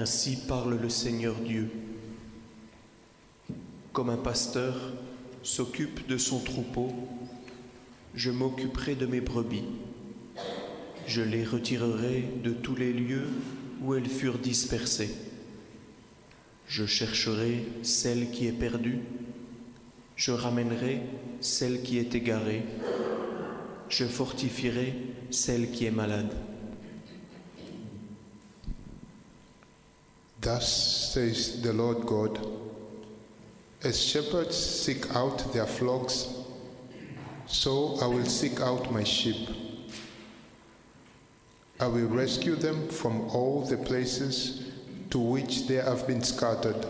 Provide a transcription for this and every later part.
Ainsi parle le Seigneur Dieu. Comme un pasteur s'occupe de son troupeau, je m'occuperai de mes brebis. Je les retirerai de tous les lieux où elles furent dispersées. Je chercherai celle qui est perdue. Je ramènerai celle qui est égarée. Je fortifierai celle qui est malade. Thus says the Lord God As shepherds seek out their flocks, so I will seek out my sheep. I will rescue them from all the places to which they have been scattered.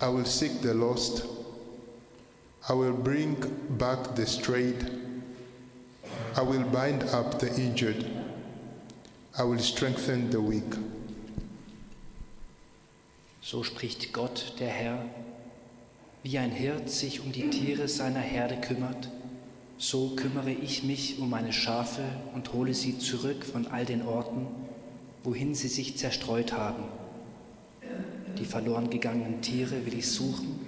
I will seek the lost. I will bring back the strayed. I will bind up the injured. I will strengthen the weak. So spricht Gott, der Herr, wie ein Hirt sich um die Tiere seiner Herde kümmert, so kümmere ich mich um meine Schafe und hole sie zurück von all den Orten, wohin sie sich zerstreut haben. Die verloren gegangenen Tiere will ich suchen,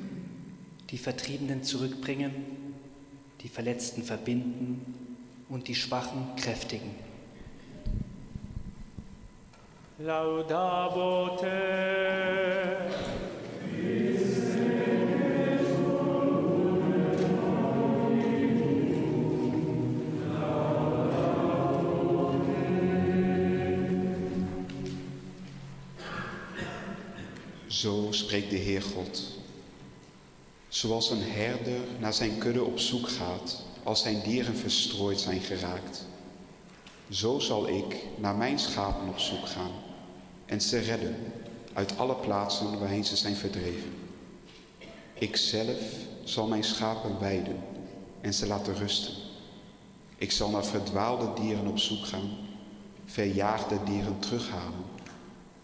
die Vertriebenen zurückbringen, die Verletzten verbinden und die Schwachen kräftigen. Laudabo te. Zo spreekt de Heer God. Zoals een herder naar zijn kudde op zoek gaat als zijn dieren verstrooid zijn geraakt. Zo zal ik naar mijn schapen op zoek gaan en ze redden uit alle plaatsen waarheen ze zijn verdreven. Ik zelf zal mijn schapen weiden en ze laten rusten. Ik zal naar verdwaalde dieren op zoek gaan, verjaagde dieren terughalen,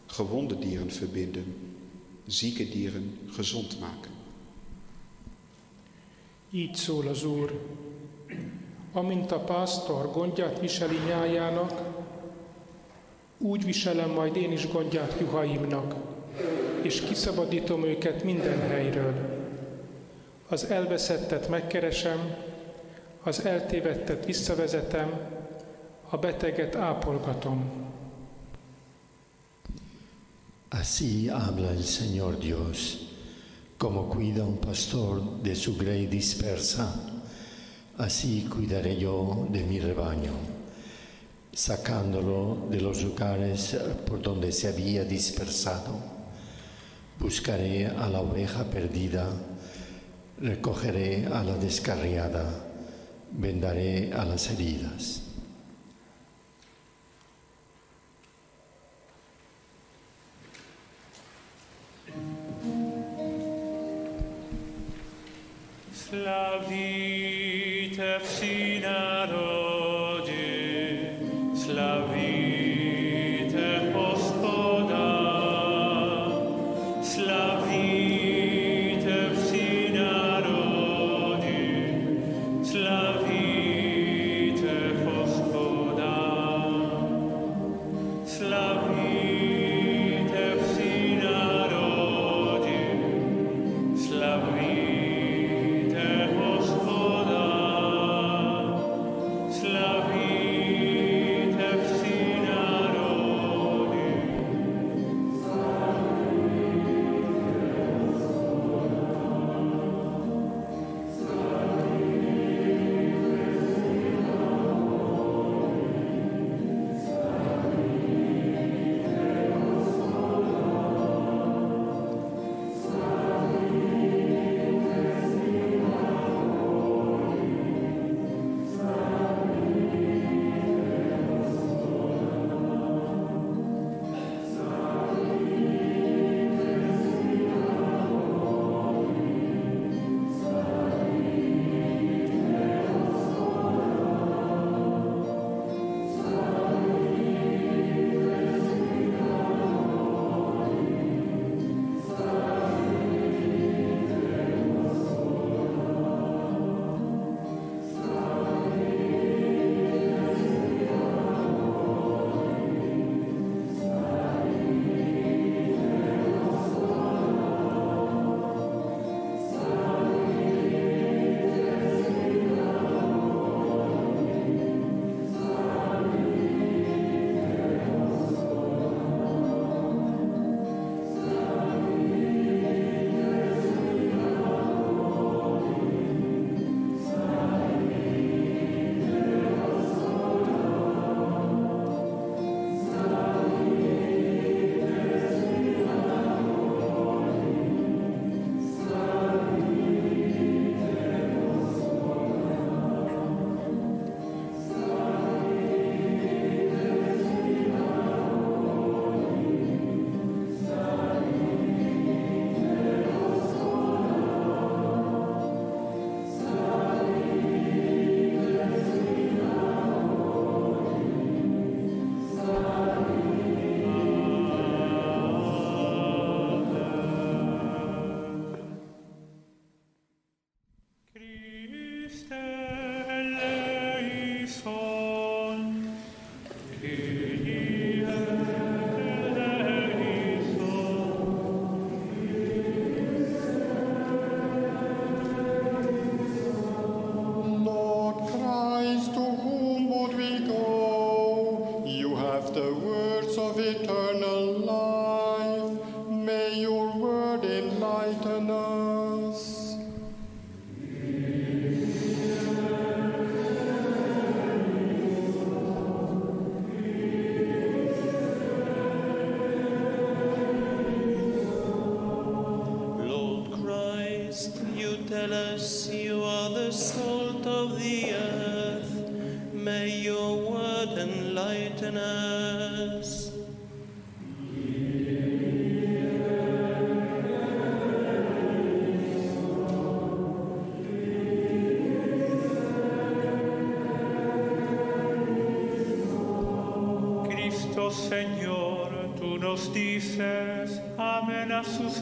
gewonde dieren verbinden, zieke dieren gezond maken. Így szól az Úr, amint a pásztor gondját úgy viselem majd én is gondját juhaimnak, és kiszabadítom őket minden helyről. Az elveszettet megkeresem, az eltévedtet visszavezetem, a beteget ápolgatom. Así habla el Señor Dios, como cuida un pastor de su grey dispersa, así cuidaré yo de mi rebaño, sacándolo de los lugares por donde se había dispersado. Buscaré a la oveja perdida, recogeré a la descarriada, vendaré a las heridas. Slavite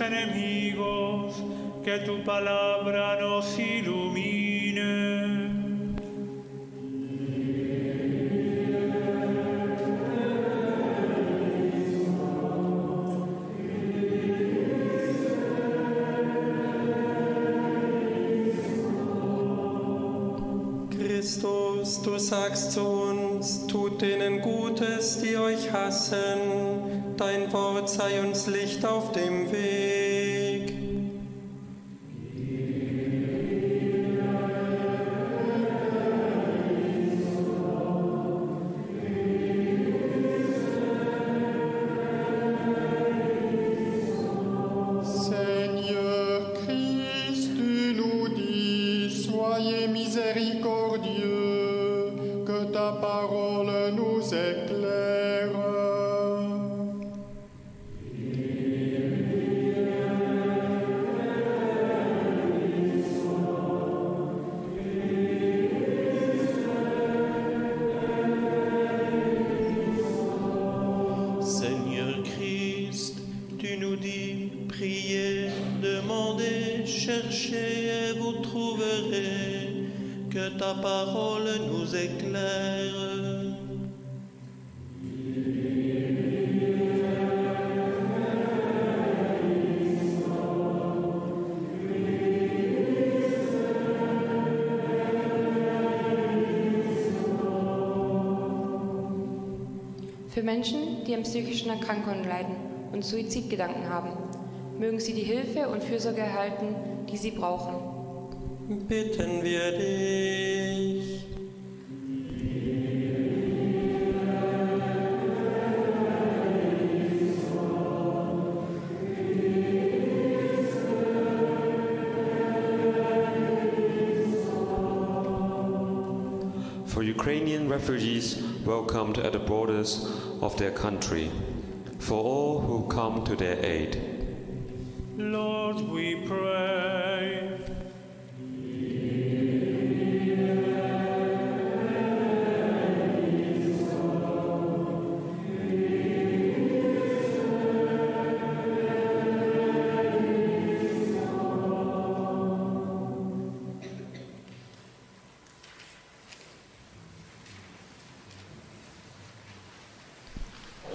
enemigos, que tu palabra nos ilumine. Christus, du sagst zu uns, tut denen Gutes, die euch hassen. Dein Wort sei uns Licht auf dem Weg. Für Menschen, die an psychischen Erkrankungen leiden und Suizidgedanken haben, mögen sie die Hilfe und Fürsorge erhalten, die sie brauchen. Bitten wir dich. For Ukrainian refugees welcomed at the borders of their country, for all who come to their aid.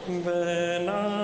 When I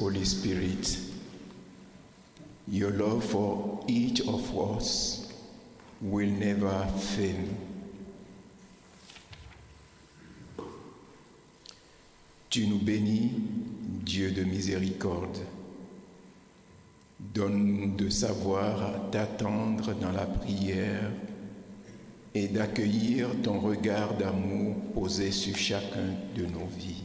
Holy Spirit, your love for each of us will never fail. Tu nous bénis, Dieu de miséricorde. donne de savoir t'attendre dans la prière et d'accueillir ton regard d'amour posé sur chacun de nos vies.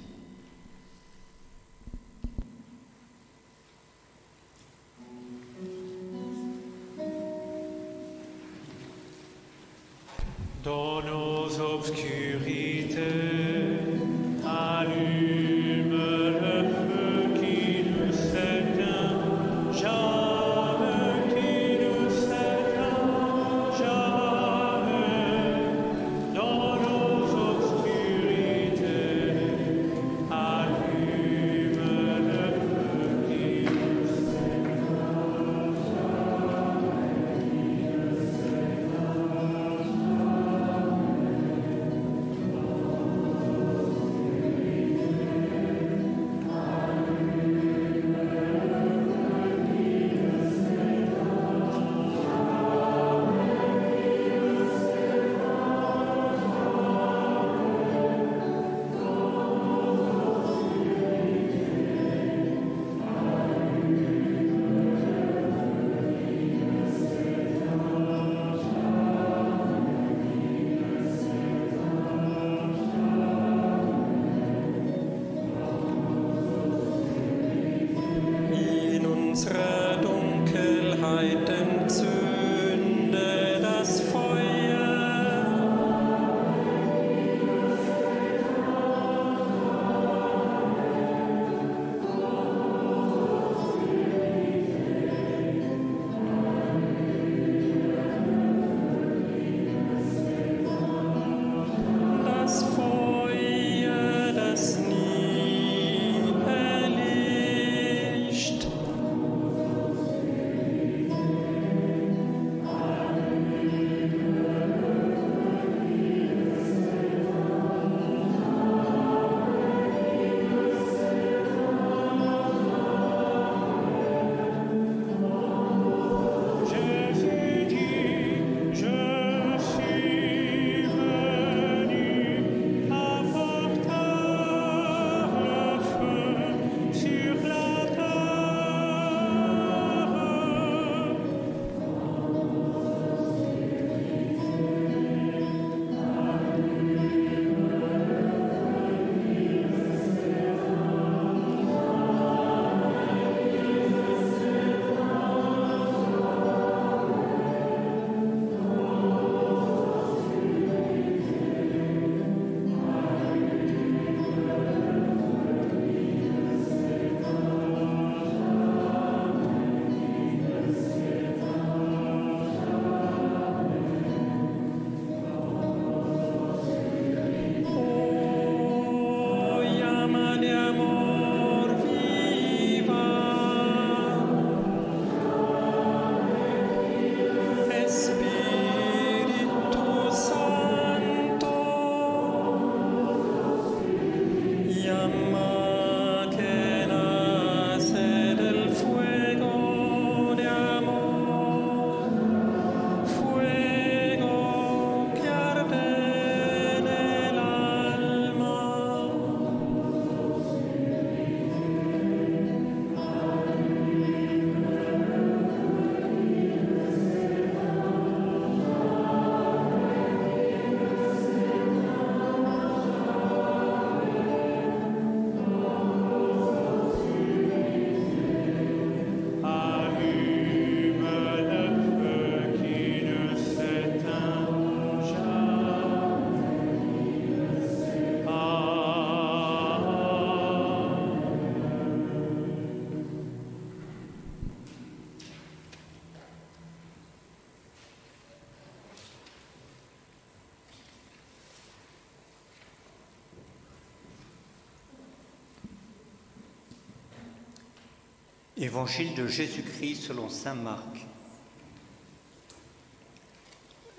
Évangile de Jésus-Christ selon Saint Marc.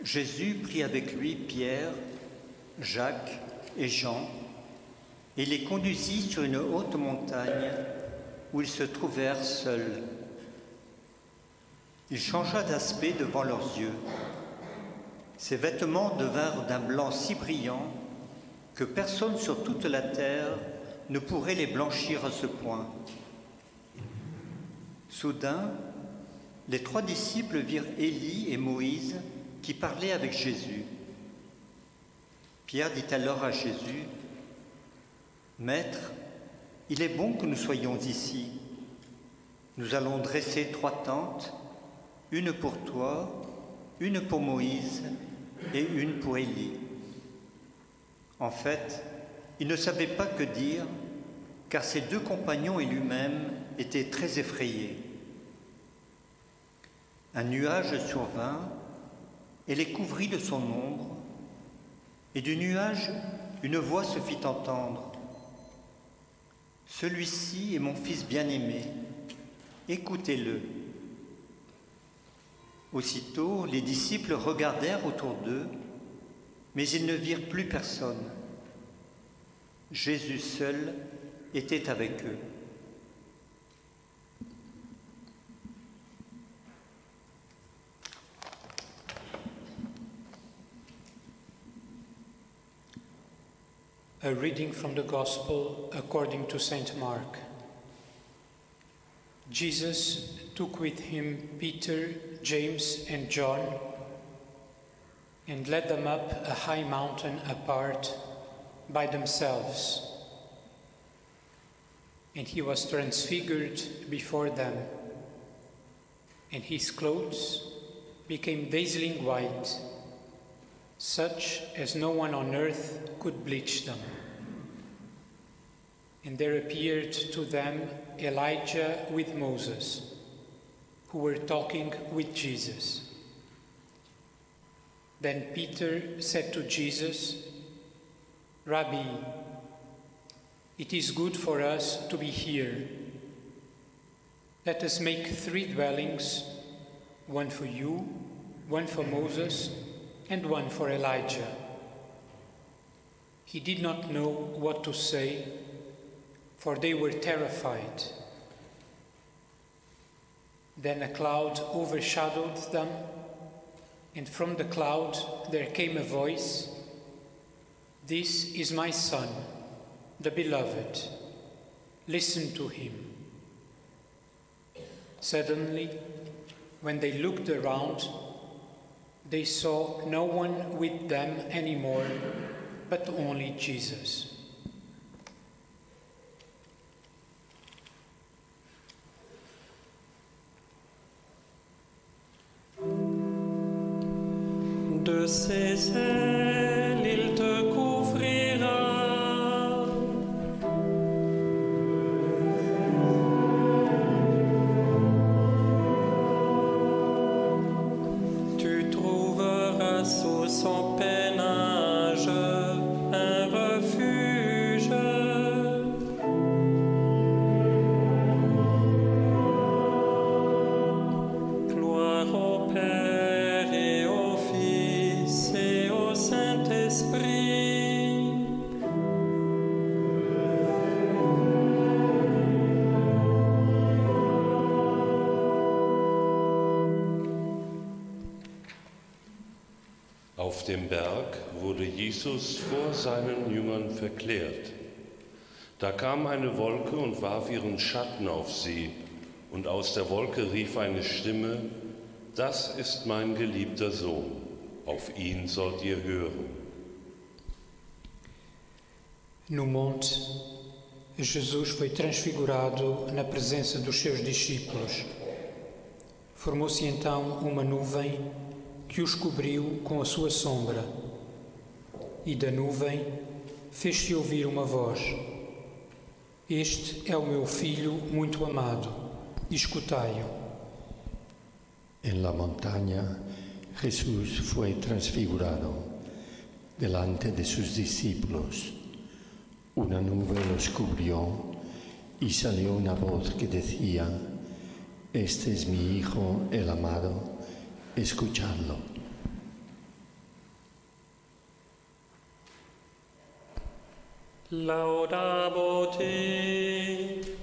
Jésus prit avec lui Pierre, Jacques et Jean et les conduisit sur une haute montagne où ils se trouvèrent seuls. Il changea d'aspect devant leurs yeux. Ses vêtements devinrent d'un blanc si brillant que personne sur toute la terre ne pourrait les blanchir à ce point. Soudain, les trois disciples virent Élie et Moïse qui parlaient avec Jésus. Pierre dit alors à Jésus, Maître, il est bon que nous soyons ici. Nous allons dresser trois tentes, une pour toi, une pour Moïse et une pour Élie. En fait, il ne savait pas que dire, car ses deux compagnons et lui-même étaient très effrayés. Un nuage survint et les couvrit de son ombre, et du nuage une voix se fit entendre. Celui-ci est mon fils bien-aimé, écoutez-le. Aussitôt, les disciples regardèrent autour d'eux, mais ils ne virent plus personne. Jésus seul était avec eux. A reading from the Gospel according to St. Mark. Jesus took with him Peter, James, and John and led them up a high mountain apart by themselves. And he was transfigured before them, and his clothes became dazzling white, such as no one on earth could bleach them. And there appeared to them Elijah with Moses, who were talking with Jesus. Then Peter said to Jesus, Rabbi, it is good for us to be here. Let us make three dwellings one for you, one for Moses, and one for Elijah. He did not know what to say, for they were terrified. Then a cloud overshadowed them, and from the cloud there came a voice This is my Son, the Beloved. Listen to him. Suddenly, when they looked around, they saw no one with them anymore, but only Jesus. Dem Berg wurde Jesus vor seinen Jüngern verklärt. Da kam eine Wolke und warf ihren Schatten auf sie, und aus der Wolke rief eine Stimme, Das ist mein geliebter Sohn, auf ihn sollt ihr hören. No monte, Jesus foi transfigurado na presença dos seus discípulos. Formou-se então uma nuvem que os cobriu com a sua sombra, e da nuvem fez-se ouvir uma voz: Este é o meu filho muito amado, escutai-o. En la montaña Jesús fue transfigurado delante de sus discípulos. Una nube los cubrió y salió una voz que decía, Este es mi Hijo el amado, escuchadlo. Laudabo te.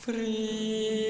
free.